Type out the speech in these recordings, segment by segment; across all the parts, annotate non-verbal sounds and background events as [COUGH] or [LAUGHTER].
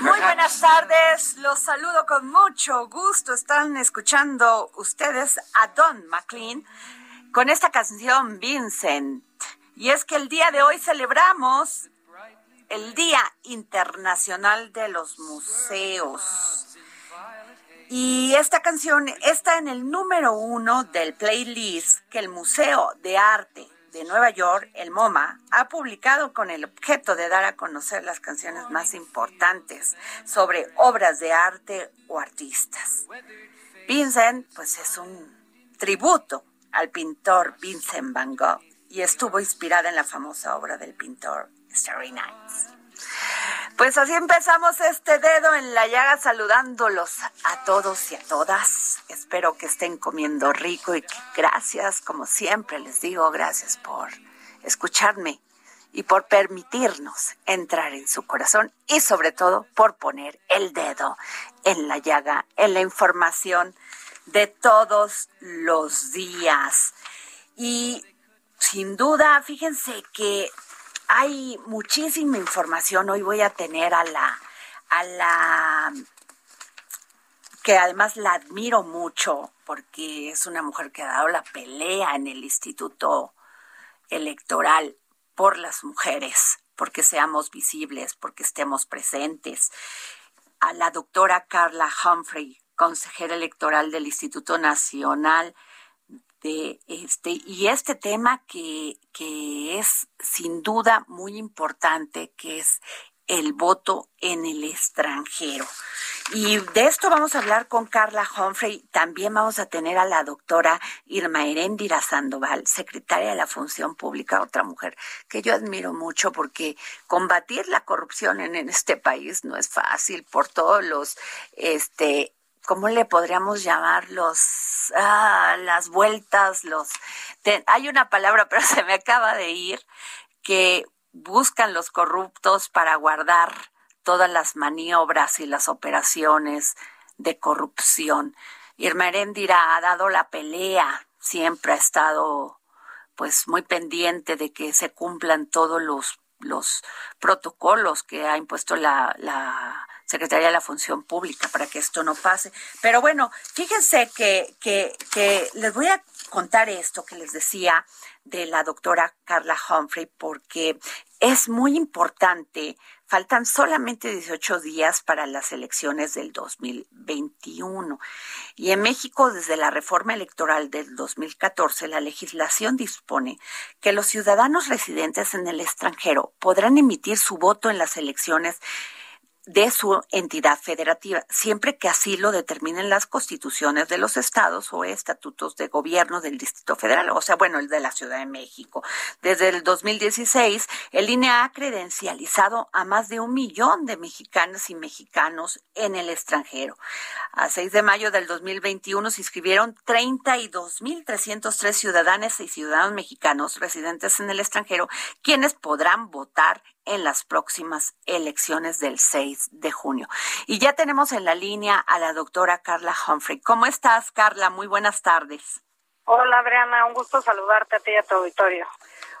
Muy buenas tardes, los saludo con mucho gusto. Están escuchando ustedes a Don McLean con esta canción Vincent. Y es que el día de hoy celebramos el Día Internacional de los Museos. Y esta canción está en el número uno del playlist que el Museo de Arte de Nueva York, el MoMA, ha publicado con el objeto de dar a conocer las canciones más importantes sobre obras de arte o artistas. Vincent, pues es un tributo al pintor Vincent Van Gogh y estuvo inspirada en la famosa obra del pintor Starry Nights. Pues así empezamos este dedo en la llaga saludándolos a todos y a todas. Espero que estén comiendo rico y que gracias, como siempre les digo, gracias por escucharme y por permitirnos entrar en su corazón y sobre todo por poner el dedo en la llaga, en la información de todos los días. Y sin duda, fíjense que hay muchísima información. Hoy voy a tener a la, a la, que además la admiro mucho porque es una mujer que ha dado la pelea en el Instituto Electoral por las mujeres, porque seamos visibles, porque estemos presentes. A la doctora Carla Humphrey, consejera electoral del Instituto Nacional de este y este tema que, que es sin duda muy importante, que es el voto en el extranjero. Y de esto vamos a hablar con Carla Humphrey. También vamos a tener a la doctora Irma Heréndira Sandoval, secretaria de la Función Pública, otra mujer que yo admiro mucho porque combatir la corrupción en, en este país no es fácil por todos los este ¿cómo le podríamos llamar? Los, ah, las vueltas, los... hay una palabra, [LAUGHS] pero se me acaba de ir, que buscan los corruptos para guardar todas las maniobras y las operaciones de corrupción. Irma Heréndira ha dado la pelea, siempre ha estado pues muy pendiente de que se cumplan todos los, los protocolos que ha impuesto la, la Secretaría de la Función Pública para que esto no pase. Pero bueno, fíjense que, que, que les voy a contar esto que les decía de la doctora Carla Humphrey porque es muy importante. Faltan solamente 18 días para las elecciones del 2021. Y en México, desde la reforma electoral del 2014, la legislación dispone que los ciudadanos residentes en el extranjero podrán emitir su voto en las elecciones de su entidad federativa, siempre que así lo determinen las constituciones de los estados o estatutos de gobierno del Distrito Federal, o sea, bueno, el de la Ciudad de México. Desde el 2016, el INE ha credencializado a más de un millón de mexicanas y mexicanos en el extranjero. A 6 de mayo del 2021 se inscribieron 32.303 ciudadanas y ciudadanos mexicanos residentes en el extranjero, quienes podrán votar en las próximas elecciones del 6 de junio. Y ya tenemos en la línea a la doctora Carla Humphrey. ¿Cómo estás, Carla? Muy buenas tardes. Hola, Adriana. Un gusto saludarte a ti y a tu auditorio.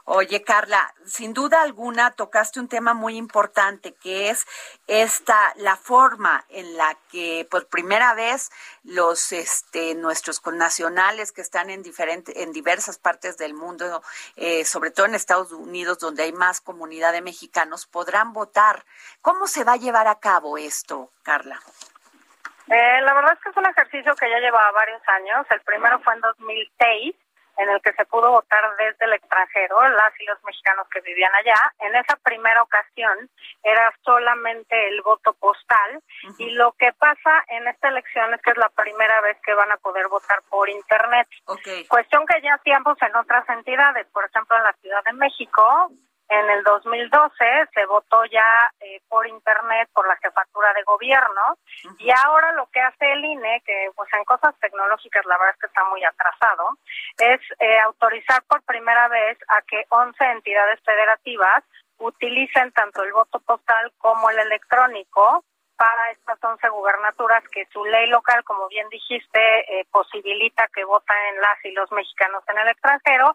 Oye, Carla, sin duda alguna tocaste un tema muy importante que es esta la forma en la que por primera vez los este nuestros connacionales que están en diferente, en diversas partes del mundo, eh, sobre todo en Estados Unidos donde hay más comunidad de mexicanos podrán votar. ¿Cómo se va a llevar a cabo esto, Carla? Eh, la verdad es que es un ejercicio que ya llevaba varios años. El primero fue en 2006 en el que se pudo votar desde el extranjero, las y los mexicanos que vivían allá. En esa primera ocasión era solamente el voto postal y lo que pasa en esta elección es que es la primera vez que van a poder votar por Internet. Cuestión que ya hacíamos en otras entidades, por ejemplo en la Ciudad de México, en el 2012 se votó ya eh, por internet por la jefatura de gobierno y ahora lo que hace el INE, que pues en cosas tecnológicas la verdad es que está muy atrasado, es eh, autorizar por primera vez a que 11 entidades federativas utilicen tanto el voto postal como el electrónico para estas 11 gubernaturas que su ley local, como bien dijiste, eh, posibilita que voten las y los mexicanos en el extranjero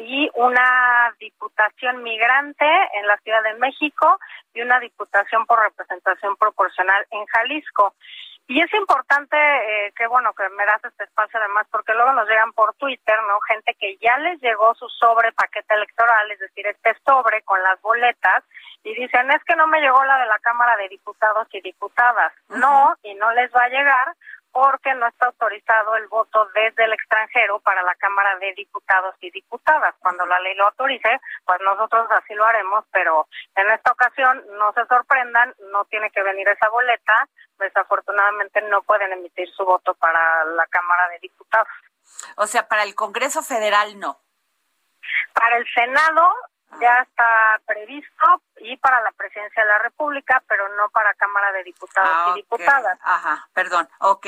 y una diputación migrante en la Ciudad de México y una diputación por representación proporcional en Jalisco. Y es importante eh, que, bueno, que me das este espacio además, porque luego nos llegan por Twitter, ¿no? Gente que ya les llegó su sobre paquete electoral, es decir, este sobre con las boletas, y dicen, es que no me llegó la de la Cámara de Diputados y Diputadas. No, y no les va a llegar porque no está autorizado el voto desde el extranjero para la Cámara de Diputados y Diputadas. Cuando la ley lo autorice, pues nosotros así lo haremos, pero en esta ocasión no se sorprendan, no tiene que venir esa boleta, desafortunadamente no pueden emitir su voto para la Cámara de Diputados. O sea, para el Congreso Federal no. Para el Senado ya está previsto y para la presidencia de la República, pero no para Cámara de Diputados y ah, Diputadas. Ajá, perdón, ok.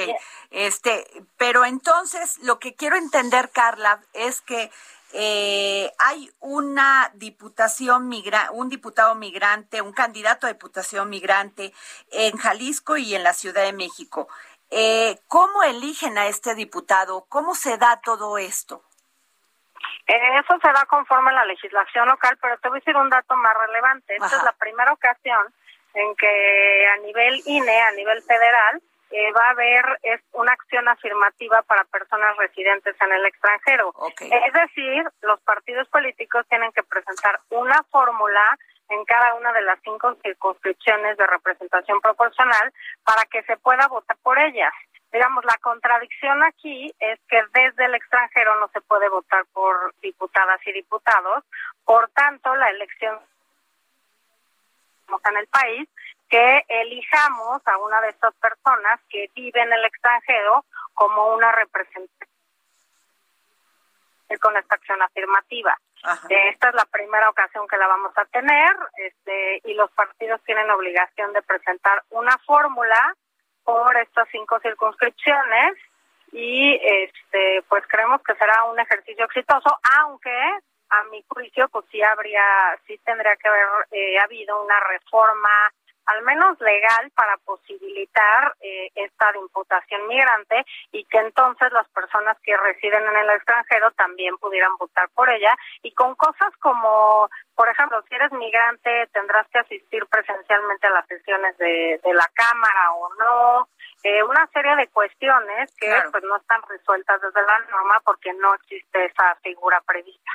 Este, pero entonces lo que quiero entender, Carla, es que eh, hay una diputación migra un diputado migrante, un candidato a diputación migrante en Jalisco y en la Ciudad de México. Eh, ¿Cómo eligen a este diputado? ¿Cómo se da todo esto? Eso se da conforme a la legislación local, pero te voy a decir un dato más relevante. Esta es la primera ocasión en que a nivel INE, a nivel federal, eh, va a haber es una acción afirmativa para personas residentes en el extranjero. Es decir, los partidos políticos tienen que presentar una fórmula en cada una de las cinco circunscripciones de representación proporcional para que se pueda votar por ellas digamos, la contradicción aquí es que desde el extranjero no se puede votar por diputadas y diputados, por tanto, la elección en el país, que elijamos a una de estas personas que vive en el extranjero como una representante con esta acción afirmativa. Esta es la primera ocasión que la vamos a tener este, y los partidos tienen obligación de presentar una fórmula por estas cinco circunscripciones y este pues creemos que será un ejercicio exitoso aunque a mi juicio pues sí habría sí tendría que haber eh, habido una reforma al menos legal, para posibilitar eh, esta imputación migrante y que entonces las personas que residen en el extranjero también pudieran votar por ella. Y con cosas como, por ejemplo, si eres migrante tendrás que asistir presencialmente a las sesiones de, de la Cámara o no, eh, una serie de cuestiones que pues no están resueltas desde la norma porque no existe esa figura prevista.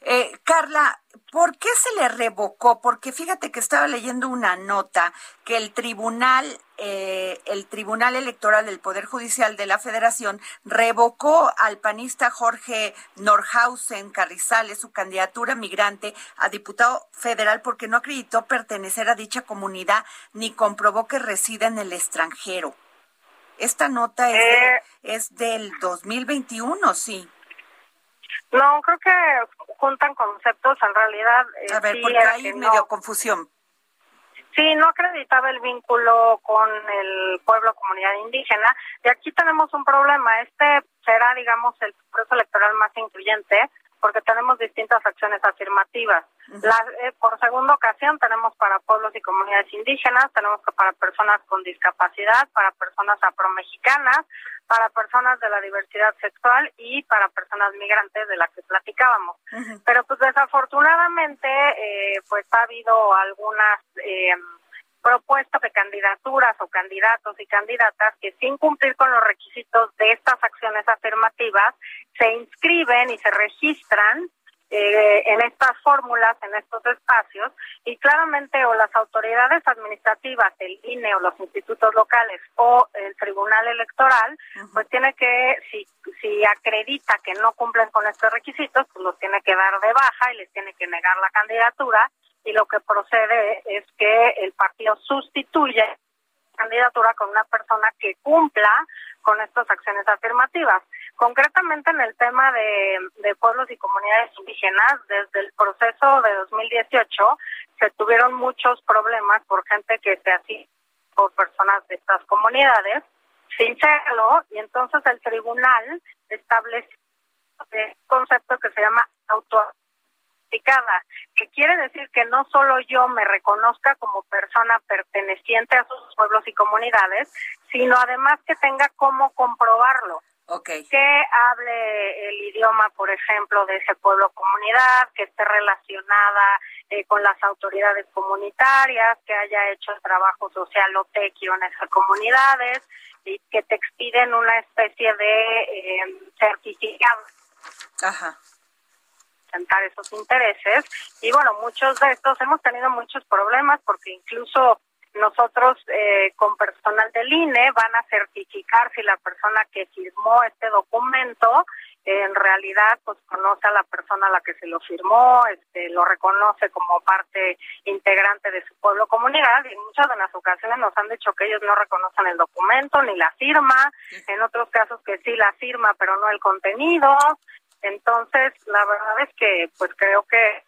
Eh, Carla, ¿por qué se le revocó? Porque fíjate que estaba leyendo una nota que el tribunal, eh, el Tribunal Electoral del Poder Judicial de la Federación revocó al panista Jorge Norhausen Carrizales su candidatura migrante a diputado federal porque no acreditó pertenecer a dicha comunidad ni comprobó que reside en el extranjero. Esta nota es, eh, es del 2021, sí. No, creo que juntan conceptos, en realidad. Eh, a ver, porque hay medio confusión. Sí, no acreditaba el vínculo con el pueblo, comunidad indígena. Y aquí tenemos un problema. Este será, digamos, el proceso electoral más incluyente, porque tenemos distintas acciones afirmativas. Eh, por segunda ocasión tenemos para pueblos y comunidades indígenas, tenemos para personas con discapacidad, para personas afromexicanas, para personas de la diversidad sexual y para personas migrantes de las que platicábamos. Pero pues desafortunadamente eh, pues ha habido algunas eh, propuestas de candidaturas o candidatos y candidatas que sin cumplir con los requisitos de estas acciones afirmativas se inscriben y se registran eh, en estas fórmulas, en estos espacios, y claramente o las autoridades administrativas, el INE o los institutos locales o el Tribunal Electoral, pues tiene que, si, si acredita que no cumplen con estos requisitos, pues los tiene que dar de baja y les tiene que negar la candidatura, y lo que procede es que el partido sustituye candidatura con una persona que cumpla con estas acciones afirmativas. Concretamente en el tema de, pueblos y comunidades indígenas, desde el proceso de 2018 se tuvieron muchos problemas por gente que se hacía por personas de estas comunidades sin serlo y entonces el tribunal establece un concepto que se llama auto que quiere decir que no solo yo me reconozca como persona perteneciente a sus pueblos y comunidades, sino además que tenga cómo comprobarlo. Okay. Que hable el idioma, por ejemplo, de ese pueblo comunidad, que esté relacionada eh, con las autoridades comunitarias, que haya hecho el trabajo social o tequio en esas comunidades y que te expiden una especie de eh, certificado. Ajá esos intereses. Y bueno, muchos de estos hemos tenido muchos problemas porque incluso nosotros eh, con personal del INE van a certificar si la persona que firmó este documento en realidad pues conoce a la persona a la que se lo firmó, este lo reconoce como parte integrante de su pueblo comunidad y en muchas de las ocasiones nos han dicho que ellos no reconocen el documento ni la firma, en otros casos que sí la firma pero no el contenido, entonces, la verdad es que, pues creo que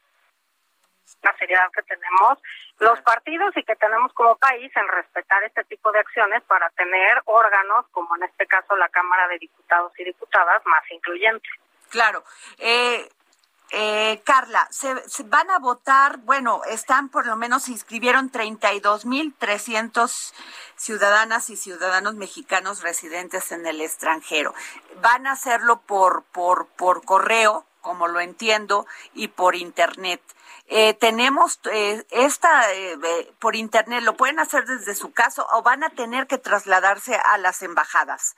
la seriedad que tenemos los partidos y que tenemos como país en respetar este tipo de acciones para tener órganos, como en este caso la Cámara de Diputados y Diputadas, más incluyentes. Claro. Eh, eh, Carla, se, van a votar, bueno, están por lo menos, se inscribieron 32.300 ciudadanas y ciudadanos mexicanos residentes en el extranjero. Van a hacerlo por, por, por correo, como lo entiendo, y por internet. Eh, tenemos eh, esta eh, por internet, ¿lo pueden hacer desde su casa o van a tener que trasladarse a las embajadas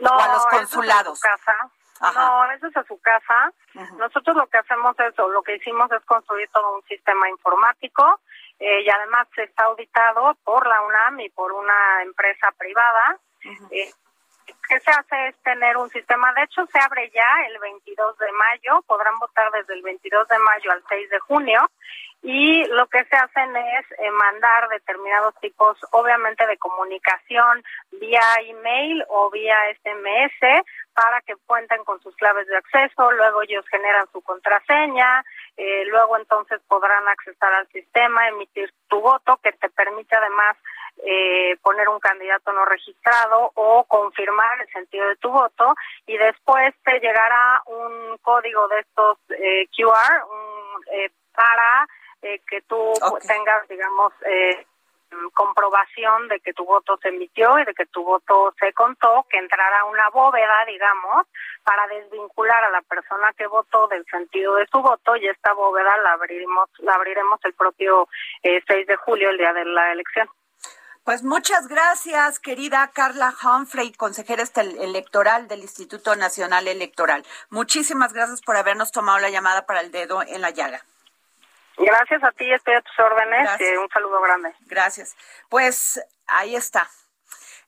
no, o a los consulados? casa. No, eso es a su casa. Nosotros lo que hacemos es, o lo que hicimos es construir todo un sistema informático eh, y además está auditado por la UNAM y por una empresa privada. Eh, ¿Qué se hace es tener un sistema, de hecho se abre ya el 22 de mayo, podrán votar desde el 22 de mayo al 6 de junio y lo que se hacen es eh, mandar determinados tipos, obviamente, de comunicación vía email o vía SMS para que cuenten con sus claves de acceso, luego ellos generan su contraseña, eh, luego entonces podrán accesar al sistema, emitir tu voto, que te permite además eh, poner un candidato no registrado o confirmar el sentido de tu voto. Y después te llegará un código de estos QR un, para eh, que tú tengas, digamos, eh, comprobación de que tu voto se emitió y de que tu voto se contó, que entrara una bóveda, digamos, para desvincular a la persona que votó del sentido de su voto y esta bóveda la abriremos, la abriremos el propio 6 eh, de julio, el día de la elección. Pues muchas gracias, querida Carla Humphrey, consejera este electoral del Instituto Nacional Electoral. Muchísimas gracias por habernos tomado la llamada para el dedo en la llaga. Gracias a ti, estoy a tus órdenes y un saludo grande. Gracias. Pues ahí está.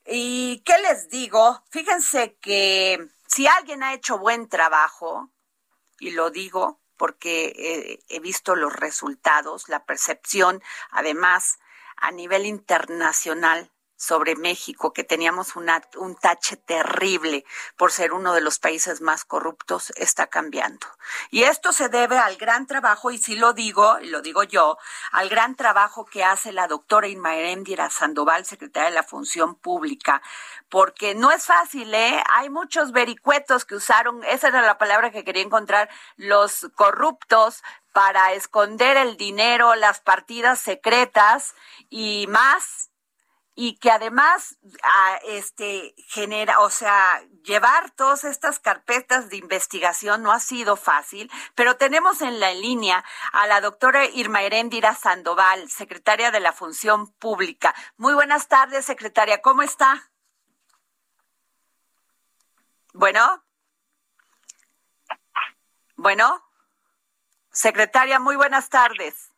¿Y qué les digo? Fíjense que si alguien ha hecho buen trabajo, y lo digo porque he visto los resultados, la percepción, además, a nivel internacional sobre México, que teníamos una, un tache terrible por ser uno de los países más corruptos, está cambiando. Y esto se debe al gran trabajo, y sí lo digo, y lo digo yo, al gran trabajo que hace la doctora Irma Erendira Sandoval, secretaria de la Función Pública, porque no es fácil, ¿eh? Hay muchos vericuetos que usaron, esa era la palabra que quería encontrar, los corruptos para esconder el dinero, las partidas secretas y más y que además a, este genera, o sea, llevar todas estas carpetas de investigación no ha sido fácil, pero tenemos en la línea a la doctora Irma Heréndira Sandoval, secretaria de la Función Pública. Muy buenas tardes, secretaria, ¿cómo está? Bueno. Bueno. Secretaria, muy buenas tardes.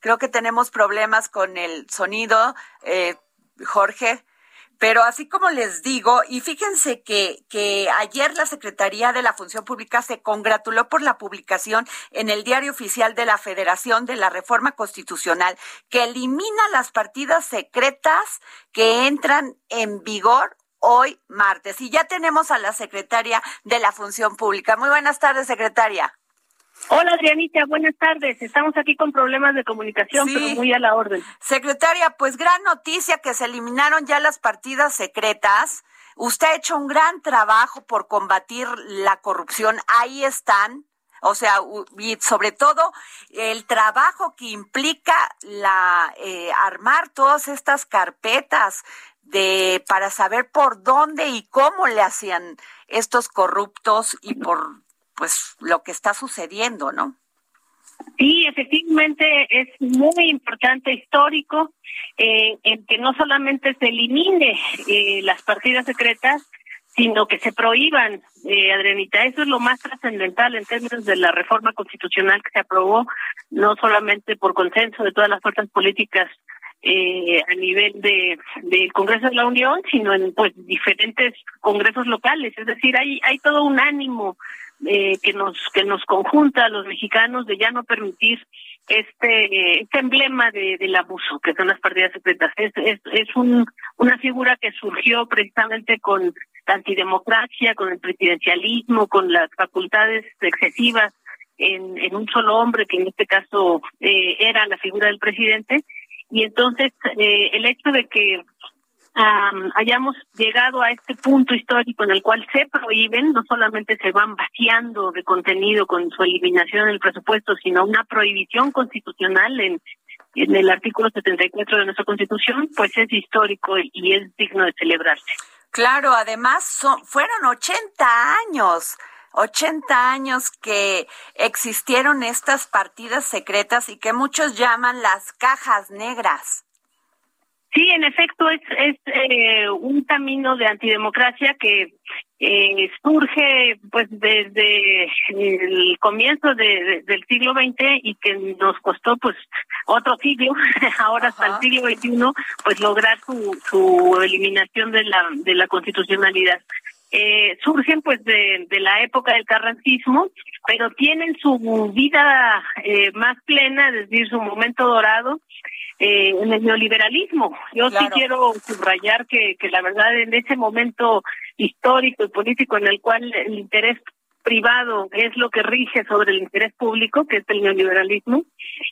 Creo que tenemos problemas con el sonido, eh, Jorge. Pero así como les digo, y fíjense que, que ayer la Secretaría de la Función Pública se congratuló por la publicación en el Diario Oficial de la Federación de la Reforma Constitucional que elimina las partidas secretas que entran en vigor hoy martes. Y ya tenemos a la Secretaria de la Función Pública. Muy buenas tardes, Secretaria. Hola Adrianita, buenas tardes. Estamos aquí con problemas de comunicación, pero muy a la orden. Secretaria, pues gran noticia que se eliminaron ya las partidas secretas. Usted ha hecho un gran trabajo por combatir la corrupción. Ahí están. O sea, y sobre todo el trabajo que implica la eh, armar todas estas carpetas de para saber por dónde y cómo le hacían estos corruptos y por pues lo que está sucediendo, ¿no? Sí, efectivamente es muy importante, histórico, eh, en que no solamente se elimine eh, las partidas secretas, sino que se prohíban, eh, Adrianita. Eso es lo más trascendental en términos de la reforma constitucional que se aprobó, no solamente por consenso de todas las fuerzas políticas eh, a nivel de del Congreso de la Unión, sino en pues diferentes congresos locales. Es decir, hay hay todo un ánimo eh, que nos que nos conjunta a los mexicanos de ya no permitir este este emblema de, del abuso que son las partidas secretas. Es es, es un, una figura que surgió precisamente con la antidemocracia con el presidencialismo con las facultades excesivas en, en un solo hombre que en este caso eh, era la figura del presidente. Y entonces eh, el hecho de que hayamos llegado a este punto histórico en el cual se prohíben, no solamente se van vaciando de contenido con su eliminación del presupuesto, sino una prohibición constitucional en, en el artículo 74 de nuestra Constitución, pues es histórico y es digno de celebrarse. Claro, además son, fueron 80 años. 80 años que existieron estas partidas secretas y que muchos llaman las cajas negras. Sí, en efecto, es, es eh, un camino de antidemocracia que eh, surge pues desde el comienzo de, del siglo XX y que nos costó pues otro siglo, [LAUGHS] ahora hasta el siglo XXI, pues lograr su, su eliminación de la, de la constitucionalidad. Eh, surgen pues de, de, la época del carrancismo, pero tienen su vida eh, más plena, es decir, su momento dorado eh, en el neoliberalismo. Yo sí quiero subrayar que, que la verdad en ese momento histórico y político en el cual el interés privado es lo que rige sobre el interés público, que es el neoliberalismo,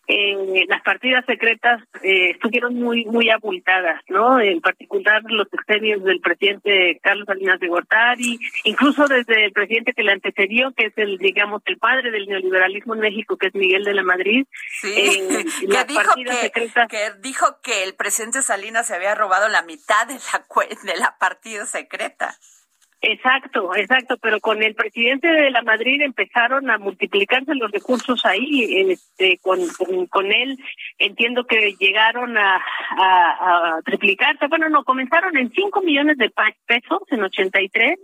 eh, las partidas secretas eh, estuvieron muy muy abultadas, ¿no? En particular los exenios del presidente Carlos Salinas de Gortari, incluso desde el presidente que le antecedió, que es el, digamos, el padre del neoliberalismo en México, que es Miguel de la Madrid. Sí, eh, [LAUGHS] que, dijo que, que dijo que el presidente Salinas se había robado la mitad de la, de la partida secreta. Exacto, exacto, pero con el presidente de la Madrid empezaron a multiplicarse los recursos ahí, este, con, con, él entiendo que llegaron a, a, triplicarse, bueno, no, comenzaron en 5 millones de pesos en 83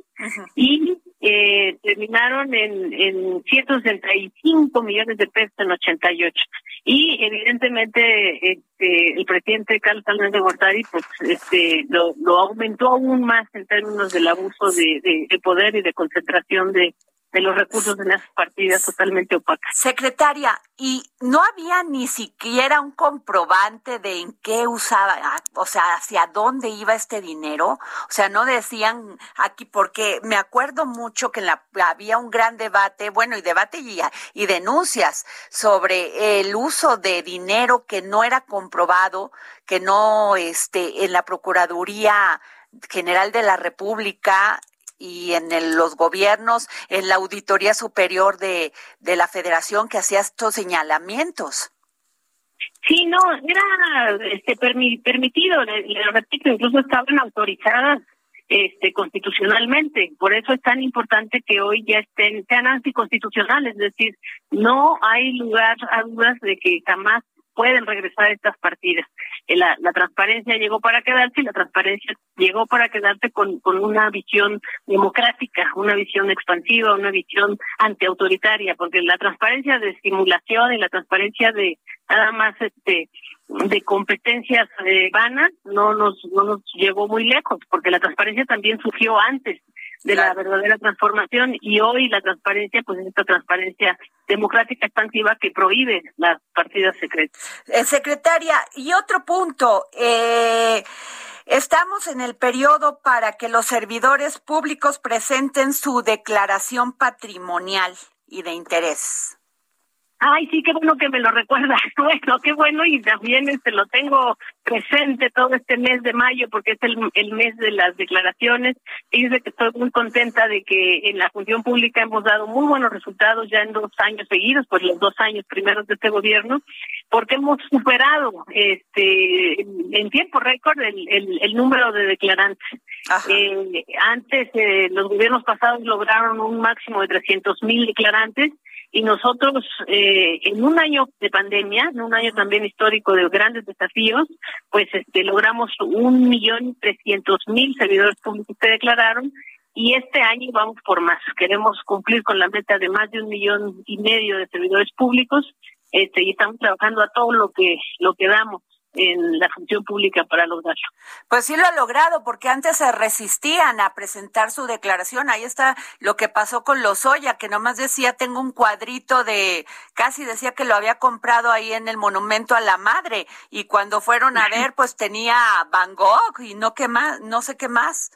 y eh, terminaron en, en 165 millones de pesos en 88. Y evidentemente este, el presidente Carlos Salinas de Gortari pues, este, lo, lo aumentó aún más en términos del abuso de, de poder y de concentración de, de los recursos de las partidas totalmente opacas. Secretaria, ¿y no había ni siquiera un comprobante de en qué usaba, o sea, hacia dónde iba este dinero? O sea, no decían aquí, porque me acuerdo mucho que la, había un gran debate, bueno, y debate y, y denuncias sobre el uso de dinero que no era comprobado, que no, este, en la Procuraduría General de la República y en los gobiernos, en la Auditoría Superior de, de la Federación que hacía estos señalamientos. Sí, no, era este, permitido, le, repito, incluso estaban autorizadas este, constitucionalmente. Por eso es tan importante que hoy ya estén, sean anticonstitucionales, es decir, no hay lugar a dudas de que jamás pueden regresar estas partidas. Eh, la, transparencia llegó para quedarse y la transparencia llegó para quedarse con, una visión democrática, una visión expansiva, una visión antiautoritaria, porque la transparencia de estimulación y la transparencia de nada más este de competencias eh, vanas no nos no nos llevó muy lejos porque la transparencia también surgió antes de la verdadera transformación y hoy la transparencia pues es esta transparencia democrática expansiva que prohíbe las partidas secretas. Eh, secretaria, y otro punto, eh, estamos en el periodo para que los servidores públicos presenten su declaración patrimonial y de interés. Ay, sí, qué bueno que me lo recuerda. [LAUGHS] Bueno, qué bueno y también este lo tengo presente todo este mes de mayo porque es el, el mes de las declaraciones. Y dice que estoy muy contenta de que en la función pública hemos dado muy buenos resultados ya en dos años seguidos, pues los dos años primeros de este gobierno, porque hemos superado este en tiempo récord el, el, el número de declarantes. Eh, antes, eh, los gobiernos pasados lograron un máximo de 300 mil declarantes y nosotros eh, en un año de pandemia, en un año también histórico de grandes desafíos, pues este logramos un millón trescientos mil servidores públicos que declararon y este año vamos por más. Queremos cumplir con la meta de más de un millón y medio de servidores públicos este y estamos trabajando a todo lo que lo que damos en la función pública para lograrlo. Pues sí lo ha logrado, porque antes se resistían a presentar su declaración. Ahí está lo que pasó con Lozoya, que nomás decía, tengo un cuadrito de, casi decía que lo había comprado ahí en el Monumento a la Madre, y cuando fueron a ver, pues tenía Van Gogh y no qué más, no sé qué más.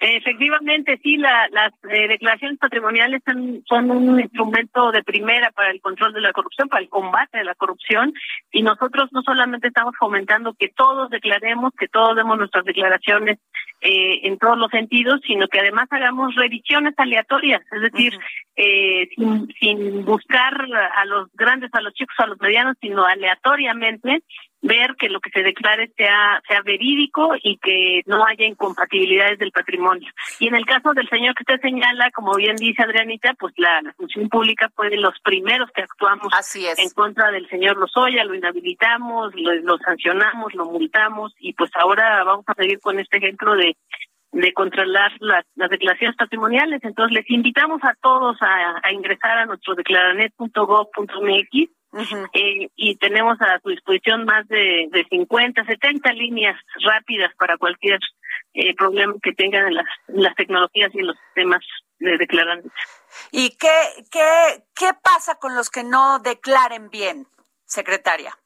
Efectivamente, sí, la, las eh, declaraciones patrimoniales son, son, un instrumento de primera para el control de la corrupción, para el combate de la corrupción, y nosotros no solamente estamos fomentando que todos declaremos, que todos demos nuestras declaraciones eh, en todos los sentidos, sino que además hagamos revisiones aleatorias, es decir, eh, sin, sin buscar a los grandes, a los chicos, a los medianos, sino aleatoriamente ver que lo que se declare sea, sea verídico y que no haya incompatibilidades del patrimonio. Y en el caso del señor que usted señala, como bien dice Adrianita, pues la, función pública fue de los primeros que actuamos en contra del señor Lozoya, lo inhabilitamos, lo, sancionamos, lo multamos y pues ahora vamos a seguir con este ejemplo de de controlar las, declaraciones patrimoniales. Entonces les invitamos a todos a, a ingresar a nuestro declaranet.gov.mx eh, y tenemos a su disposición más de, de 50, 70 líneas rápidas para cualquier eh, problema que tengan en las, las tecnologías y en los sistemas de declarantes. ¿Y qué, qué, qué pasa con los que no declaren bien, secretaria?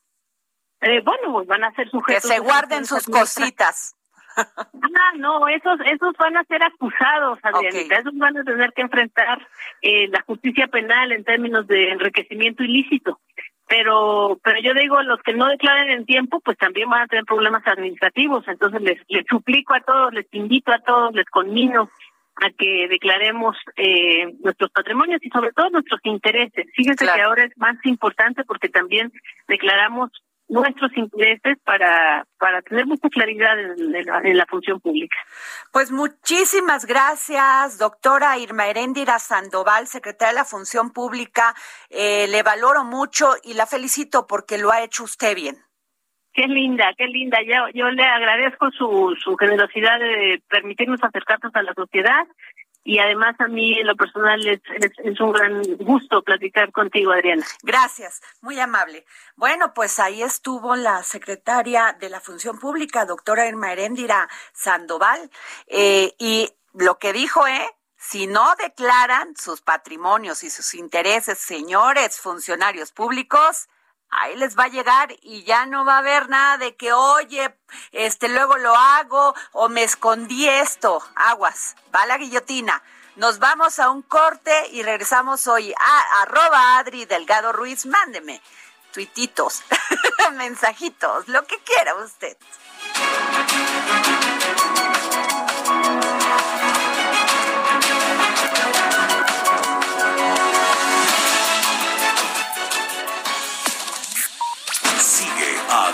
Eh, bueno, pues van a ser sujetos. Que se guarden sus cositas. ah, no, esos, esos van a ser acusados, Adrianita. Esos van a tener que enfrentar eh, la justicia penal en términos de enriquecimiento ilícito. Pero, pero yo digo, los que no declaren en tiempo, pues también van a tener problemas administrativos. Entonces les, les suplico a todos, les invito a todos, les conmino a que declaremos eh, nuestros patrimonios y sobre todo nuestros intereses. Fíjense que ahora es más importante porque también declaramos nuestros intereses para, para tener mucha claridad en, la, función pública. Pues muchísimas gracias, doctora Irma Heréndira Sandoval, secretaria de la Función Pública. Eh, le valoro mucho y la felicito porque lo ha hecho usted bien. Qué linda, qué linda. Yo, yo le agradezco su, su generosidad de permitirnos acercarnos a la sociedad y además a mí en lo personal es, es, un gran gusto platicar contigo, Adriana. Gracias, muy amable. Bueno, pues ahí estuvo la secretaria de la Función Pública, doctora Irma Heréndira Sandoval, eh, y lo que dijo, ¿eh? Si no declaran sus patrimonios y sus intereses, señores funcionarios públicos, ahí les va a llegar y ya no va a haber nada de que, oye, este, luego lo hago o me escondí esto. Aguas, va la guillotina. Nos vamos a un corte y regresamos hoy a arroba Adri Delgado Ruiz. Mándeme tuititos, [LAUGHS] mensajitos, lo que quiera usted.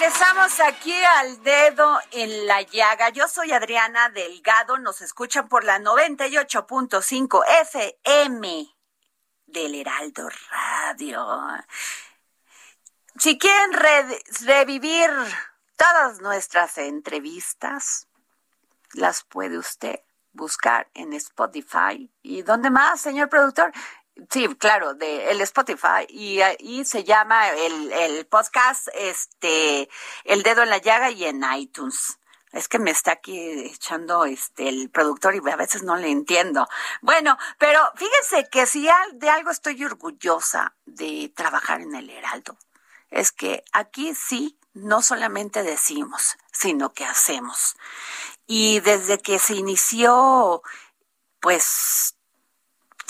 Regresamos aquí al dedo en la llaga. Yo soy Adriana Delgado. Nos escuchan por la 98.5 FM del Heraldo Radio. Si quieren revivir todas nuestras entrevistas, las puede usted buscar en Spotify. ¿Y dónde más, señor productor? Sí, claro, de el Spotify y ahí se llama el, el podcast este El dedo en la llaga y en iTunes. Es que me está aquí echando este el productor y a veces no le entiendo. Bueno, pero fíjense que si de algo estoy orgullosa de trabajar en el Heraldo, es que aquí sí no solamente decimos, sino que hacemos. Y desde que se inició, pues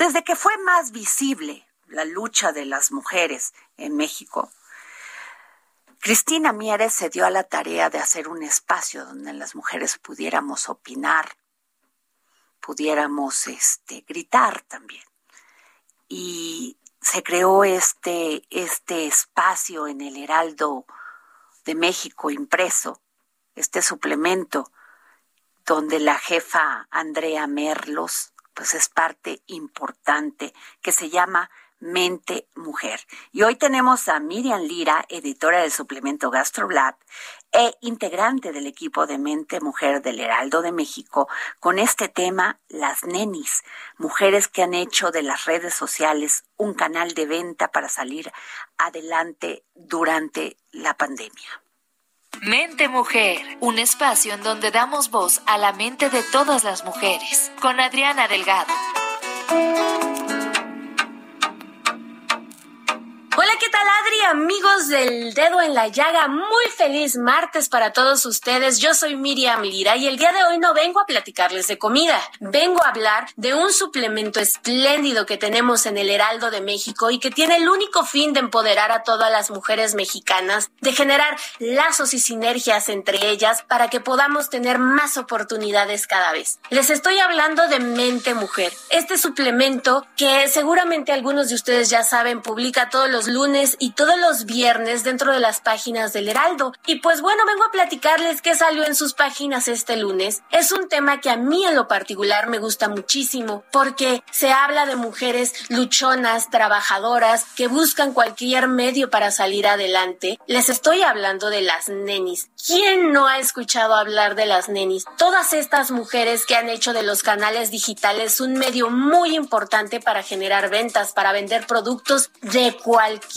desde que fue más visible la lucha de las mujeres en México, Cristina Mieres se dio a la tarea de hacer un espacio donde las mujeres pudiéramos opinar, pudiéramos este, gritar también. Y se creó este, este espacio en el Heraldo de México impreso, este suplemento, donde la jefa Andrea Merlos pues es parte importante que se llama Mente Mujer. Y hoy tenemos a Miriam Lira, editora del suplemento GastroLab e integrante del equipo de Mente Mujer del Heraldo de México, con este tema, las nenis, mujeres que han hecho de las redes sociales un canal de venta para salir adelante durante la pandemia. Mente Mujer, un espacio en donde damos voz a la mente de todas las mujeres, con Adriana Delgado. Hola, ¿qué tal Adri? amigos del dedo en la llaga? Muy feliz martes para todos ustedes. Yo soy Miriam Lira y el día de hoy no vengo a platicarles de comida. Vengo a hablar de un suplemento espléndido que tenemos en el Heraldo de México y que tiene el único fin de empoderar a todas las mujeres mexicanas, de generar lazos y sinergias entre ellas para que podamos tener más oportunidades cada vez. Les estoy hablando de Mente Mujer. Este suplemento que seguramente algunos de ustedes ya saben publica todos los lunes y todos los viernes dentro de las páginas del Heraldo. Y pues bueno, vengo a platicarles qué salió en sus páginas este lunes. Es un tema que a mí en lo particular me gusta muchísimo porque se habla de mujeres luchonas, trabajadoras, que buscan cualquier medio para salir adelante. Les estoy hablando de las nenis. ¿Quién no ha escuchado hablar de las nenis? Todas estas mujeres que han hecho de los canales digitales un medio muy importante para generar ventas, para vender productos de cualquier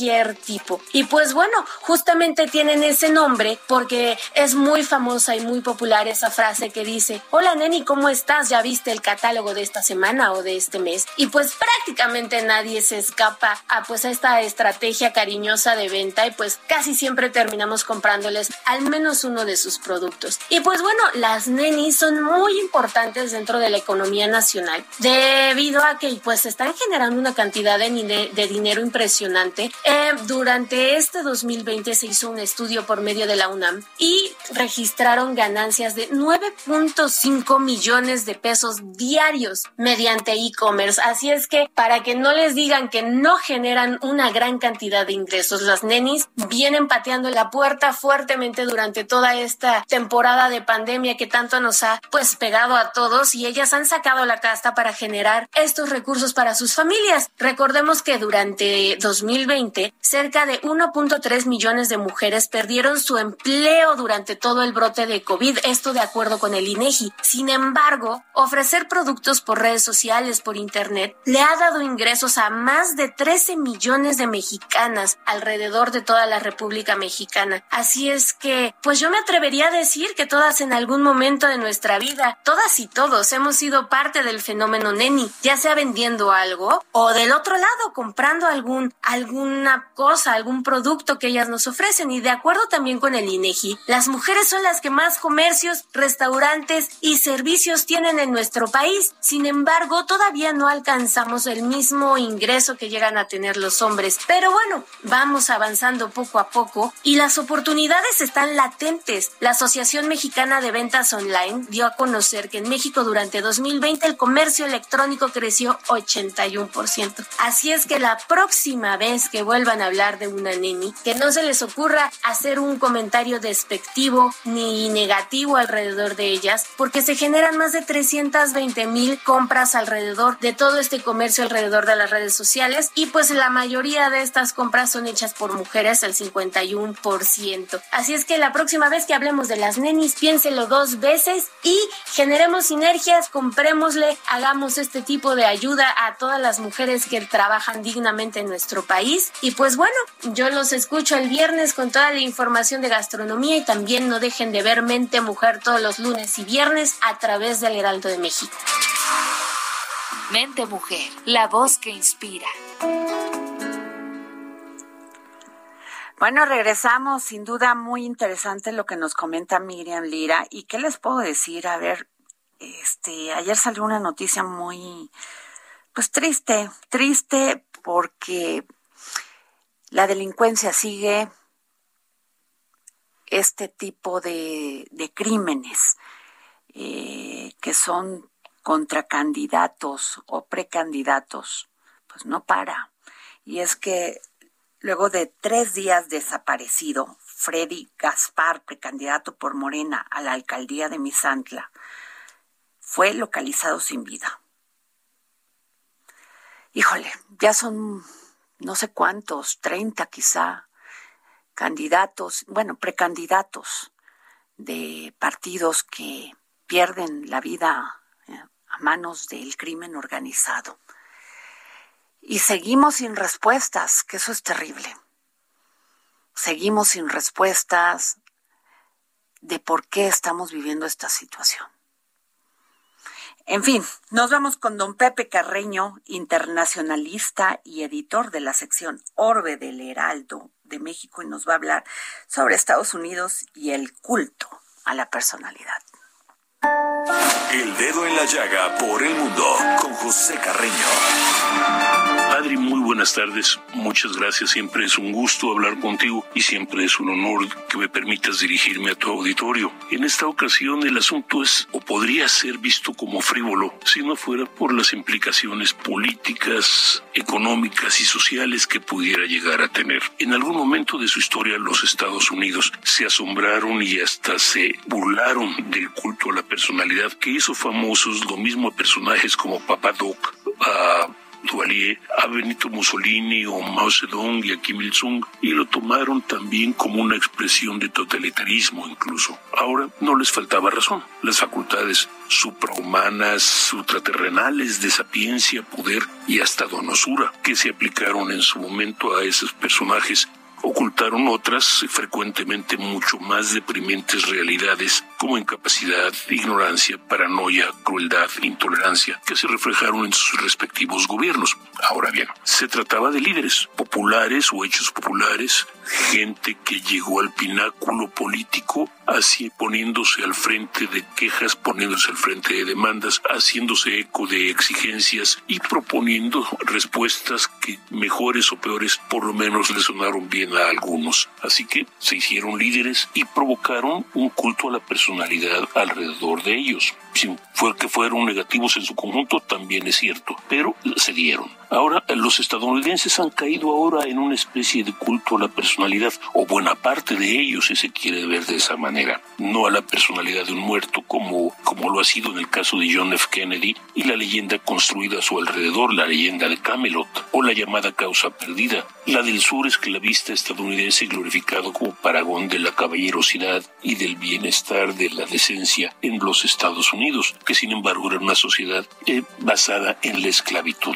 tipo. Y pues bueno, justamente tienen ese nombre porque es muy famosa y muy popular esa frase que dice, hola Neni, ¿cómo estás? ¿Ya viste el catálogo de esta semana o de este mes? Y pues prácticamente nadie se escapa a pues a esta estrategia cariñosa de venta y pues casi siempre terminamos comprándoles al menos uno de sus productos. Y pues bueno, las nenis son muy importantes dentro de la economía nacional debido a que pues están generando una cantidad de, de dinero impresionante. Eh, durante este 2020 se hizo un estudio por medio de la UNAM y registraron ganancias de 9.5 millones de pesos diarios mediante e-commerce. Así es que para que no les digan que no generan una gran cantidad de ingresos, las nenis vienen pateando la puerta fuertemente durante toda esta temporada de pandemia que tanto nos ha pues pegado a todos y ellas han sacado la casta para generar estos recursos para sus familias. Recordemos que durante 2020 cerca de 1.3 millones de mujeres perdieron su empleo durante todo el brote de COVID, esto de acuerdo con el INEGI. Sin embargo, ofrecer productos por redes sociales, por internet, le ha dado ingresos a más de 13 millones de mexicanas alrededor de toda la República Mexicana. Así es que, pues yo me atrevería a decir que todas en algún momento de nuestra vida, todas y todos hemos sido parte del fenómeno neni, ya sea vendiendo algo o del otro lado comprando algún alguna cosa, algún producto que ellas nos ofrecen. Y de acuerdo también con el INEGI, las mujeres son las que más comercios, restaurantes y servicios tienen en nuestro país. Sin embargo, todavía no alcanzamos el mismo ingreso que llegan a tener los hombres. Pero bueno, vamos avanzando poco a poco y las oportunidades están latentes. La Asociación Mexicana de Ventas Online dio a conocer que en México durante 2020 el comercio electrónico creció 81%. Así es que la próxima vez que vuelvan a hablar de una neni, que no se les ocurra hacer un comentario despectivo ni negativo alrededor de ellas, porque se generan más de 320 mil compras alrededor de todo este comercio alrededor de las redes sociales y pues la mayoría de estas compras son hechas por mujeres, el 51%. Así es que la próxima vez que hablemos de las nenis, piénselo dos veces y generemos sinergias, comprémosle, hagamos este tipo de ayuda a todas las mujeres que trabajan dignamente en nuestro país y pues bueno, yo los escucho el viernes con toda la información de gastronomía y también no dejen de ver Mente Mujer todos los lunes y viernes a través del Heraldo de México. Mente Mujer, la voz que inspira. Bueno, regresamos, sin duda muy interesante lo que nos comenta Miriam Lira. ¿Y qué les puedo decir? A ver, este, ayer salió una noticia muy, pues triste, triste porque la delincuencia sigue este tipo de, crímenes eh, que son contra candidatos o precandidatos, pues no para. Y es que luego de tres días desaparecido, Freddy Gaspar, precandidato por Morena a la alcaldía de Misantla, fue localizado sin vida. Híjole, ya son no sé cuántos, 30 quizá, candidatos, bueno, precandidatos de partidos que pierden la vida eh, a manos del crimen organizado. Y seguimos sin respuestas, que eso es terrible. Seguimos sin respuestas de por qué estamos viviendo esta situación. En fin, nos vamos con don Pepe Carreño, internacionalista y editor de la sección Orbe del Heraldo de México y nos va a hablar sobre Estados Unidos y el culto a la personalidad. El dedo en la llaga por el mundo con José Carreño. Muy buenas tardes. Muchas gracias. Siempre es un gusto hablar contigo y siempre es un honor que me permitas dirigirme a tu auditorio. En esta ocasión el asunto es o podría ser visto como frívolo si no fuera por las implicaciones políticas, económicas y sociales que pudiera llegar a tener. En algún momento de su historia los Estados Unidos se asombraron y hasta se burlaron del culto a la personalidad que hizo famosos lo mismo a personajes como Papa Doc, a Duvalier, a Benito Mussolini o Mao Zedong y a Kim Il-sung y lo tomaron también como una expresión de totalitarismo incluso. Ahora no les faltaba razón. Las facultades suprahumanas, supraterrenales de sapiencia, poder y hasta donosura que se aplicaron en su momento a esos personajes ocultaron otras, frecuentemente mucho más deprimentes realidades, como incapacidad, ignorancia, paranoia, crueldad, intolerancia, que se reflejaron en sus respectivos gobiernos. Ahora bien, se trataba de líderes populares o hechos populares, gente que llegó al pináculo político, así poniéndose al frente de quejas, poniéndose al frente de demandas, haciéndose eco de exigencias y proponiendo respuestas que mejores o peores por lo menos le sonaron bien algunos. Así que se hicieron líderes y provocaron un culto a la personalidad alrededor de ellos. Si fue que fueron negativos en su conjunto, también es cierto, pero se dieron. Ahora, los estadounidenses han caído ahora en una especie de culto a la personalidad, o buena parte de ellos, si se quiere ver de esa manera, no a la personalidad de un muerto como, como lo ha sido en el caso de John F. Kennedy y la leyenda construida a su alrededor, la leyenda de Camelot, o la llamada causa perdida, la del sur esclavista estadounidense glorificado como paragón de la caballerosidad y del bienestar de la decencia en los Estados Unidos, que sin embargo era una sociedad eh, basada en la esclavitud.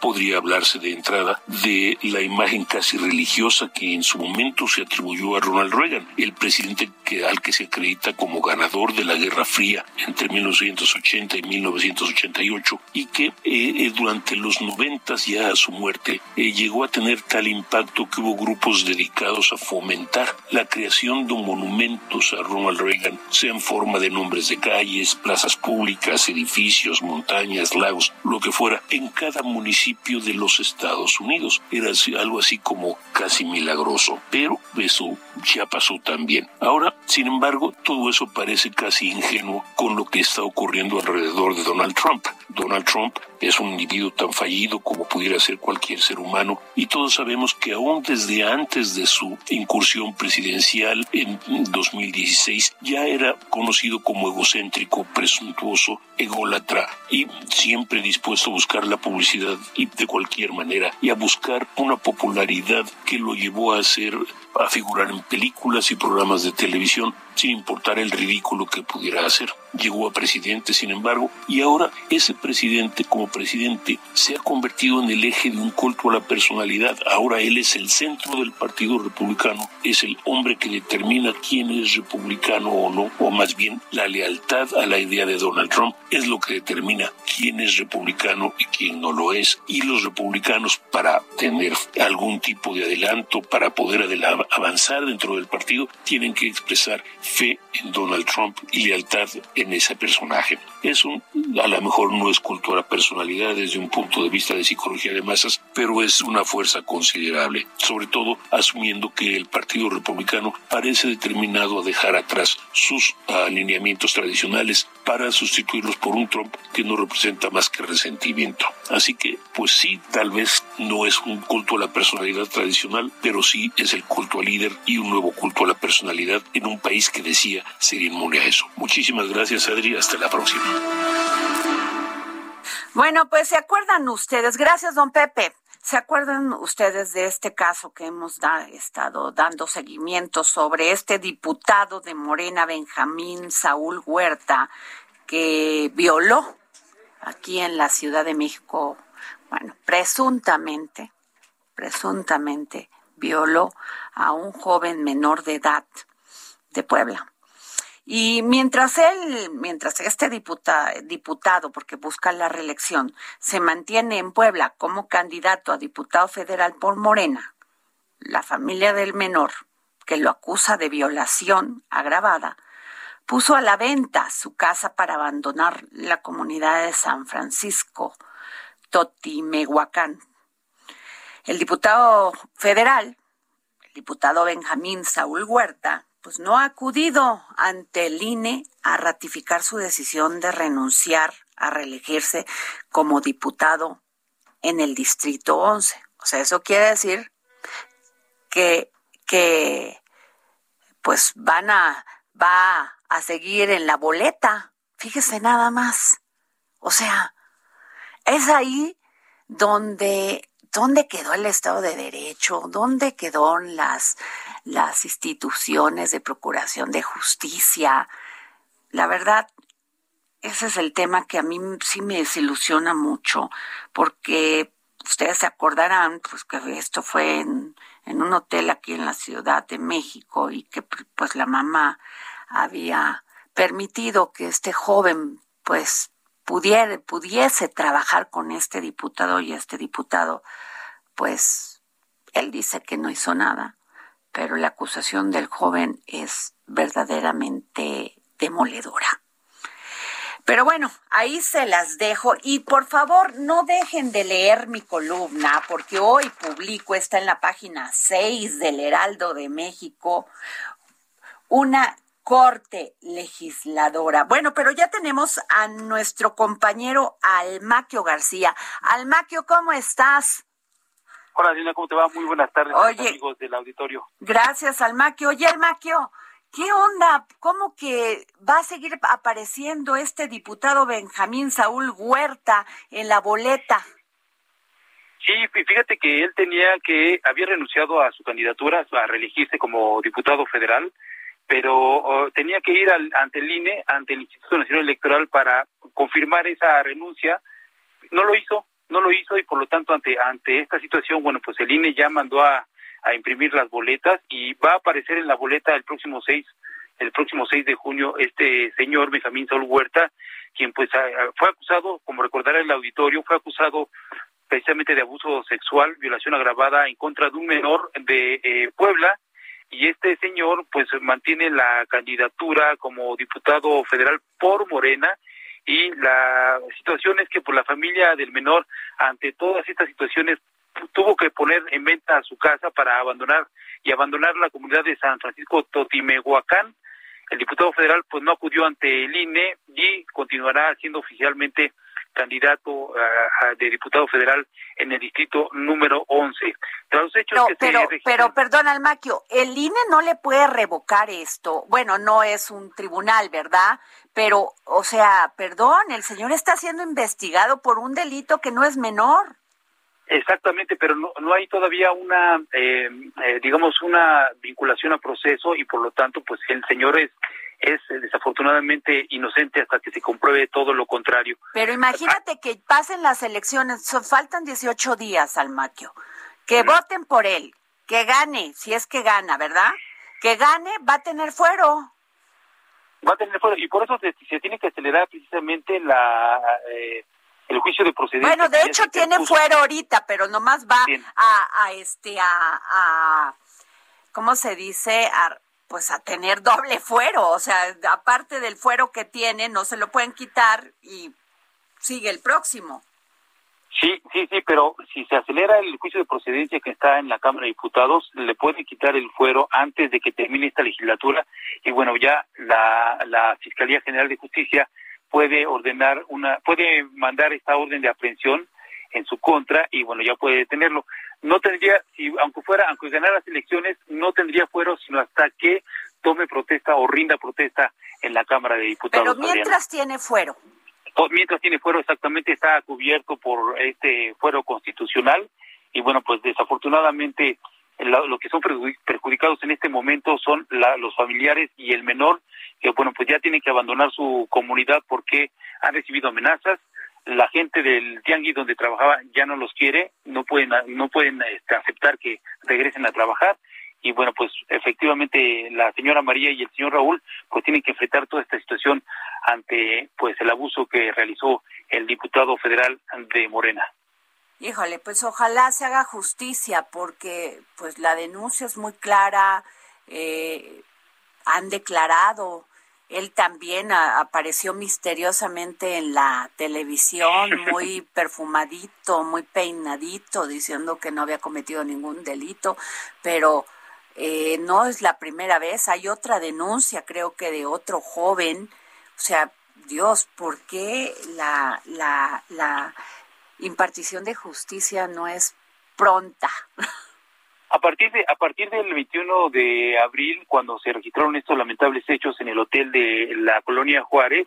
Podría hablarse de entrada de la imagen casi religiosa que en su momento se atribuyó a Ronald Reagan, el presidente que, al que se acredita como ganador de la Guerra Fría entre 1980 y 1988 y que eh, eh, durante los 90 ya a su muerte eh, llegó a tener tal impacto que hubo grupos dedicados a fomentar la creación de monumentos a Ronald Reagan, sea en forma de nombres de calles, plazas públicas, edificios, montañas, lagos, lo que fuera, en cada municipio de los Estados Unidos. Era algo así como casi milagroso, pero eso ya pasó también. Ahora, sin embargo, todo eso parece casi ingenuo con lo que está ocurriendo alrededor de Donald Trump. Donald Trump es un individuo tan fallido como pudiera ser cualquier ser humano y todos sabemos que aún desde antes de su incursión presidencial en 2016 ya era conocido como egocéntrico, presuntuoso, ególatra y siempre dispuesto a buscar la publicidad y de cualquier manera y a buscar una popularidad que lo llevó a ser a figurar en películas y programas de televisión sin importar el ridículo que pudiera hacer. Llegó a presidente, sin embargo, y ahora ese presidente como presidente se ha convertido en el eje de un culto a la personalidad. Ahora él es el centro del Partido Republicano, es el hombre que determina quién es republicano o no, o más bien la lealtad a la idea de Donald Trump es lo que determina quién es republicano y quién no lo es. Y los republicanos para tener algún tipo de adelanto, para poder avanzar dentro del partido, tienen que expresar fe en Donald Trump y lealtad en ese personaje. Eso a lo mejor no es cultura personalidad desde un punto de vista de psicología de masas, pero es una fuerza considerable, sobre todo asumiendo que el Partido Republicano parece determinado a dejar atrás sus alineamientos tradicionales para sustituirlos por un Trump que no representa más que resentimiento. Así que, pues sí, tal vez no es un culto a la personalidad tradicional, pero sí es el culto al líder y un nuevo culto a la personalidad en un país que decía ser inmune a eso. Muchísimas gracias, Adri. Hasta la próxima. Bueno, pues se acuerdan ustedes, gracias, don Pepe. ¿Se acuerdan ustedes de este caso que hemos estado dando seguimiento sobre este diputado de Morena, Benjamín Saúl Huerta, que violó aquí en la Ciudad de México, bueno, presuntamente, presuntamente violó a un joven menor de edad de Puebla. Y mientras él, mientras este diputado, porque busca la reelección, se mantiene en Puebla como candidato a diputado federal por Morena, la familia del menor, que lo acusa de violación agravada, puso a la venta su casa para abandonar la comunidad de San Francisco, Totimehuacán. El diputado federal, el diputado Benjamín Saúl Huerta, pues no ha acudido ante el INE a ratificar su decisión de renunciar a reelegirse como diputado en el Distrito 11. O sea, eso quiere decir que, que pues van a, va a seguir en la boleta. Fíjese nada más. O sea, es ahí donde, donde quedó el Estado de Derecho, dónde quedó las, las instituciones de procuración de justicia. La verdad, ese es el tema que a mí sí me desilusiona mucho, porque ustedes se acordarán, pues que esto fue en, en un hotel aquí en la Ciudad de México y que pues la mamá había permitido que este joven pues pudiera, pudiese trabajar con este diputado y este diputado pues él dice que no hizo nada, pero la acusación del joven es verdaderamente demoledora. Pero bueno, ahí se las dejo y por favor no dejen de leer mi columna porque hoy publico, está en la página 6 del Heraldo de México, una corte legisladora. Bueno, pero ya tenemos a nuestro compañero Almaquio García. Almaquio, ¿cómo estás? Hola, Dina, ¿cómo te va? Muy buenas tardes, Oye, amigos del auditorio. Gracias, Almaquio. Oye, Almaquio, ¿Qué onda? ¿Cómo que va a seguir apareciendo este diputado Benjamín Saúl Huerta en la boleta? Sí, fíjate que él tenía que, había renunciado a su candidatura, a reelegirse como diputado federal, pero tenía que ir al, ante el INE, ante el Instituto Nacional Electoral para confirmar esa renuncia. No lo hizo, no lo hizo y por lo tanto ante, ante esta situación, bueno, pues el INE ya mandó a, a imprimir las boletas y va a aparecer en la boleta el próximo 6 el próximo 6 de junio este señor Benjamín Saúl Huerta, quien pues fue acusado, como recordará el auditorio, fue acusado precisamente de abuso sexual, violación agravada en contra de un menor de eh, Puebla y este señor pues mantiene la candidatura como diputado federal por Morena y la situación es que por la familia del menor ante todas estas situaciones tuvo que poner en venta su casa para abandonar y abandonar la comunidad de San Francisco Totimehuacán. El diputado federal pues no acudió ante el INE y continuará siendo oficialmente candidato de diputado federal en el distrito número 11. Tras hechos que pero, pero perdón, Almaquio, el INE no le puede revocar esto. Bueno, no es un tribunal, ¿verdad? Pero, o sea, perdón, el señor está siendo investigado por un delito que no es menor. Exactamente, pero no, no hay todavía una, eh, eh, digamos, una vinculación a proceso y por lo tanto, pues el señor es es eh, desafortunadamente inocente hasta que se compruebe todo lo contrario. Pero imagínate que pasen las elecciones, faltan 18 días al maquio, que voten por él, que gane, si es que gana, ¿verdad? Que gane, va a tener fuero. Va a tener fuero, y por eso se, se tiene que acelerar precisamente la... Eh, el juicio de procedencia. Bueno, de hecho tiene fuero ahorita, pero nomás va a, a, este a, a ¿cómo se dice? A, pues a tener doble fuero, o sea, aparte del fuero que tiene, no se lo pueden quitar y sigue el próximo. Sí, sí, sí, pero si se acelera el juicio de procedencia que está en la Cámara de Diputados, le pueden quitar el fuero antes de que termine esta legislatura y bueno, ya la, la Fiscalía General de Justicia puede ordenar una, puede mandar esta orden de aprehensión en su contra y bueno, ya puede detenerlo. No tendría, si aunque fuera, aunque ganara las elecciones, no tendría fuero sino hasta que tome protesta o rinda protesta en la Cámara de Diputados. Pero mientras tiene fuero. mientras tiene fuero, exactamente está cubierto por este fuero constitucional y bueno, pues desafortunadamente lo que son perjudicados en este momento son los familiares y el menor, que bueno, pues ya tienen que abandonar su comunidad porque han recibido amenazas. La gente del tianguis donde trabajaba ya no los quiere, no pueden, no pueden este, aceptar que regresen a trabajar. Y bueno, pues efectivamente la señora María y el señor Raúl pues tienen que enfrentar toda esta situación ante pues el abuso que realizó el diputado federal de Morena. Híjole, pues ojalá se haga justicia porque pues la denuncia es muy clara, eh, han declarado, él también apareció misteriosamente en la televisión, [LAUGHS] muy perfumadito, muy peinadito, diciendo que no había cometido ningún delito, pero eh, no es la primera vez, hay otra denuncia, creo que de otro joven, o sea, Dios, ¿por qué la, la, la impartición de justicia no es pronta? A partir de a partir del 21 de abril, cuando se registraron estos lamentables hechos en el hotel de la colonia Juárez,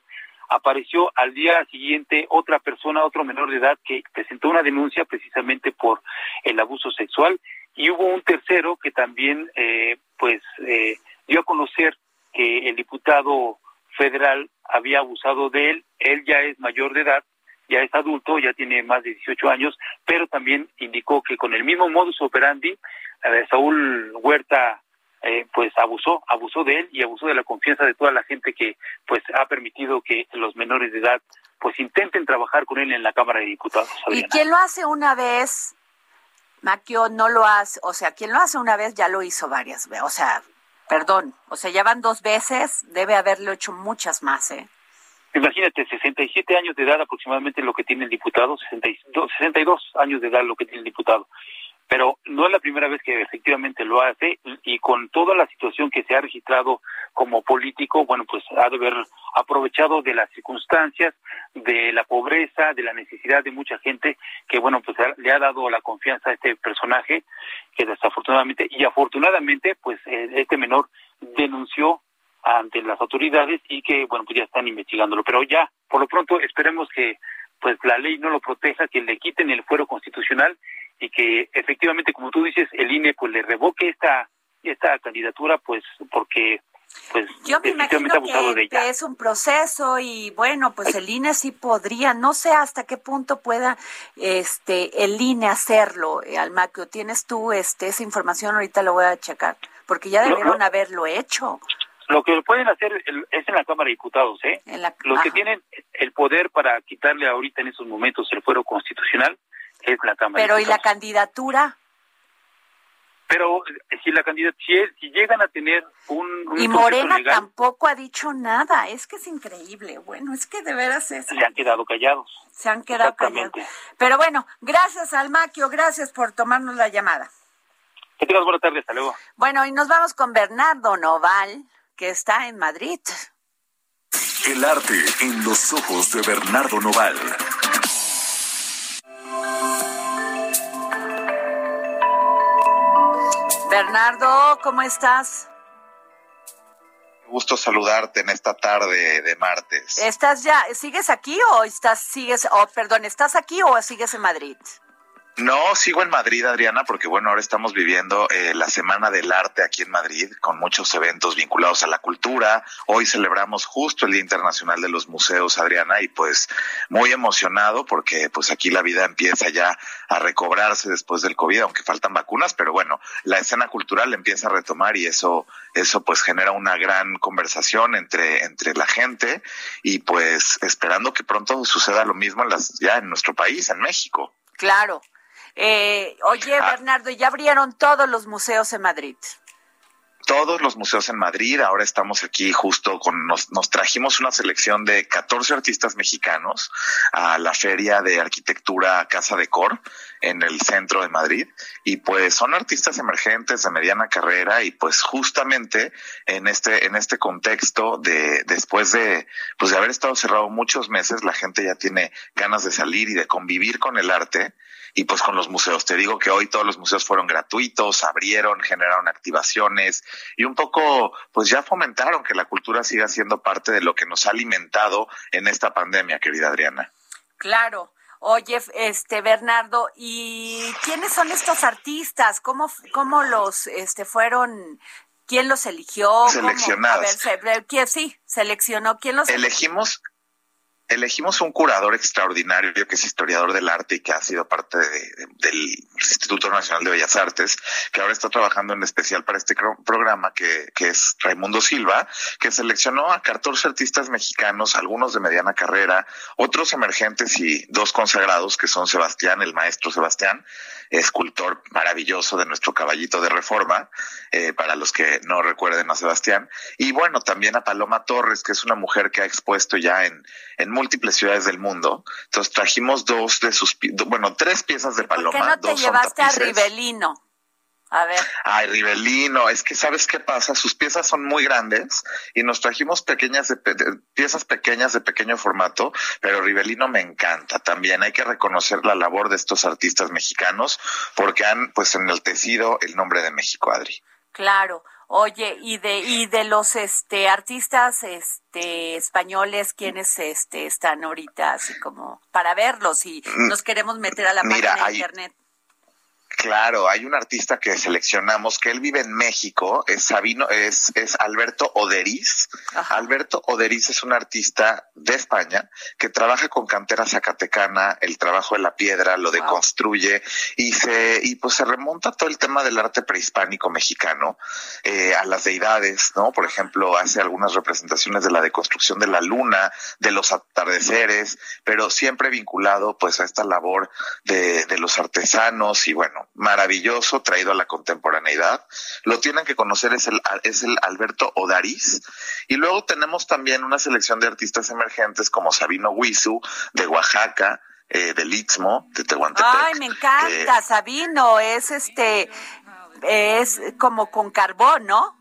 apareció al día siguiente otra persona, otro menor de edad, que presentó una denuncia precisamente por el abuso sexual y hubo un tercero que también, eh, pues, eh, dio a conocer que el diputado federal había abusado de él. Él ya es mayor de edad, ya es adulto, ya tiene más de 18 años, pero también indicó que con el mismo modus operandi Saúl Huerta eh, pues abusó, abusó de él y abusó de la confianza de toda la gente que pues ha permitido que los menores de edad pues intenten trabajar con él en la Cámara de Diputados. Y quien lo hace una vez, Maquio no lo hace, o sea, quien lo hace una vez ya lo hizo varias veces, o sea, perdón, o sea, ya van dos veces, debe haberlo hecho muchas más, ¿eh? Imagínate, 67 años de edad aproximadamente lo que tiene el diputado, 62, 62 años de edad lo que tiene el diputado. Pero no es la primera vez que efectivamente lo hace y, con toda la situación que se ha registrado como político, bueno, pues ha de haber aprovechado de las circunstancias, de la pobreza, de la necesidad de mucha gente que, bueno, pues le ha dado la confianza a este personaje que desafortunadamente y afortunadamente, pues eh, este menor denunció ante las autoridades y que, bueno, pues ya están investigándolo. Pero ya, por lo pronto, esperemos que pues la ley no lo proteja, que le quiten el fuero constitucional y que efectivamente, como tú dices, el INE pues le revoque esta esta candidatura, pues porque pues yo me imagino que, que, es un proceso y bueno pues el INE sí podría. No sé hasta qué punto pueda este el INE hacerlo. Eh, Almaquio tienes tú este esa información ahorita lo voy a checar porque ya debieron haberlo hecho lo que pueden hacer es en la Cámara de Diputados eh los que tienen el poder para quitarle ahorita en esos momentos el fuero constitucional pero ¿y la candidatura? Pero eh, si la candidatura, si, llegan a tener un, y Morena tampoco ha dicho nada, es que es increíble. Bueno, es que de veras es. Se han quedado callados. Se han quedado callados. Pero bueno, gracias Almaquio, gracias por tomarnos la llamada. Que tengas buena tarde, hasta luego. Bueno, y nos vamos con Bernardo Noval, que está en Madrid. El arte en los ojos de Bernardo Noval. Bernardo, ¿cómo estás? Gusto saludarte en esta tarde de martes. ¿Estás ya, sigues aquí o estás, sigues, oh, perdón, estás aquí o sigues en Madrid? No, sigo en Madrid, Adriana, porque bueno, ahora estamos viviendo eh, la Semana del Arte aquí en Madrid, con muchos eventos vinculados a la cultura. Hoy celebramos justo el Día Internacional de los Museos, Adriana, y pues muy emocionado porque pues aquí la vida empieza ya a recobrarse después del COVID, aunque faltan vacunas, pero bueno, la escena cultural empieza a retomar y eso, eso pues genera una gran conversación entre, entre la gente y pues esperando que pronto suceda lo mismo en las, ya en nuestro país, en México. Claro. Eh, oye, ah. Bernardo, ya abrieron todos los museos en Madrid todos los museos en Madrid. Ahora estamos aquí justo con, nos, nos, trajimos una selección de 14 artistas mexicanos a la Feria de Arquitectura Casa de Cor en el centro de Madrid. Y pues son artistas emergentes de mediana carrera y pues justamente en este, en este contexto de, después de, pues de haber estado cerrado muchos meses, la gente ya tiene ganas de salir y de convivir con el arte y pues con los museos. Te digo que hoy todos los museos fueron gratuitos, abrieron, generaron activaciones y un poco pues ya fomentaron que la cultura siga siendo parte de lo que nos ha alimentado en esta pandemia, querida Adriana. Claro. Oye, este Bernardo, ¿y quiénes son estos artistas? ¿Cómo, cómo los este fueron ¿Quién los eligió? Seleccionados. A ver, ¿quién, sí, seleccionó. ¿Quién los Elegimos elegimos un curador extraordinario que es historiador del arte y que ha sido parte del Instituto Nacional de Bellas Artes, que ahora está trabajando en especial para este programa, que, es Raimundo Silva, que seleccionó a 14 artistas mexicanos, algunos de mediana carrera, otros emergentes y dos consagrados, que son Sebastián, el maestro Sebastián, escultor maravilloso de nuestro caballito de reforma, eh, para los que no recuerden a Sebastián, y bueno, también a Paloma Torres, que es una mujer que ha expuesto ya en, en múltiples ciudades del mundo. Entonces trajimos dos de sus, bueno, tres piezas de Paloma. ¿Por qué no te dos llevaste a Rivelino? A ver. Ay, Rivelino, es que sabes qué pasa, sus piezas son muy grandes y nos trajimos pequeñas de, piezas pequeñas de pequeño formato, pero Rivelino me encanta también. Hay que reconocer la labor de estos artistas mexicanos porque han pues enaltecido el nombre de México, Adri. Claro. Oye, y de y de los este artistas este españoles quiénes este están ahorita así como para verlos y mm, nos queremos meter a la página de internet. Claro, hay un artista que seleccionamos que él vive en México, es Sabino, es, es Alberto Oderiz. Alberto Oderiz es un artista de España que trabaja con cantera zacatecana, el trabajo de la piedra, lo deconstruye y se, y pues se remonta todo el tema del arte prehispánico mexicano, eh, a las deidades, ¿no? Por ejemplo, hace algunas representaciones de la deconstrucción de la luna, de los atardeceres, pero siempre vinculado pues a esta labor de, de los artesanos y bueno, maravilloso, traído a la contemporaneidad. Lo tienen que conocer, es el, es el Alberto Odariz. Y luego tenemos también una selección de artistas emergentes como Sabino Huizu, de Oaxaca, eh, del Istmo, de Tehuantepec. Ay, me encanta, Sabino, es este, es como con carbón, ¿no?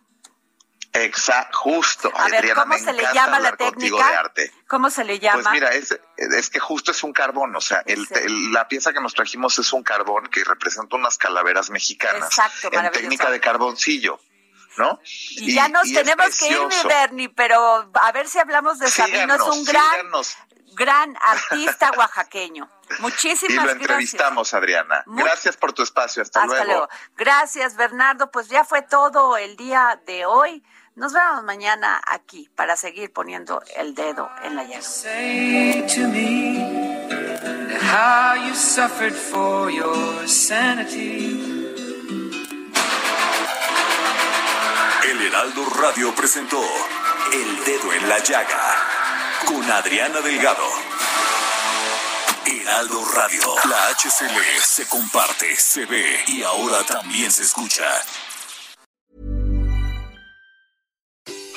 Exacto, justo. A ver, ¿cómo se le llama la técnica? ¿Cómo se le llama? Pues mira, es, es que justo es un carbón, o sea, el, la pieza que nos trajimos es un carbón que representa unas calaveras mexicanas Exacto, en técnica de carboncillo. ¿no? Y, ya nos tenemos que ir, mi Bernie, pero a ver si hablamos de Sabino, es un gran, gran artista [LAUGHS] oaxaqueño. Muchísimas gracias. Y lo entrevistamos, Adriana. Gracias por tu espacio. Hasta, Hasta luego. Gracias, Bernardo. Pues ya fue todo el día de hoy. Nos vemos mañana aquí para seguir poniendo el dedo en la llaga. El Heraldo Radio presentó El Dedo en la Llaga con Adriana Delgado. Heraldo Radio, la HCL se comparte, se ve y ahora también se escucha.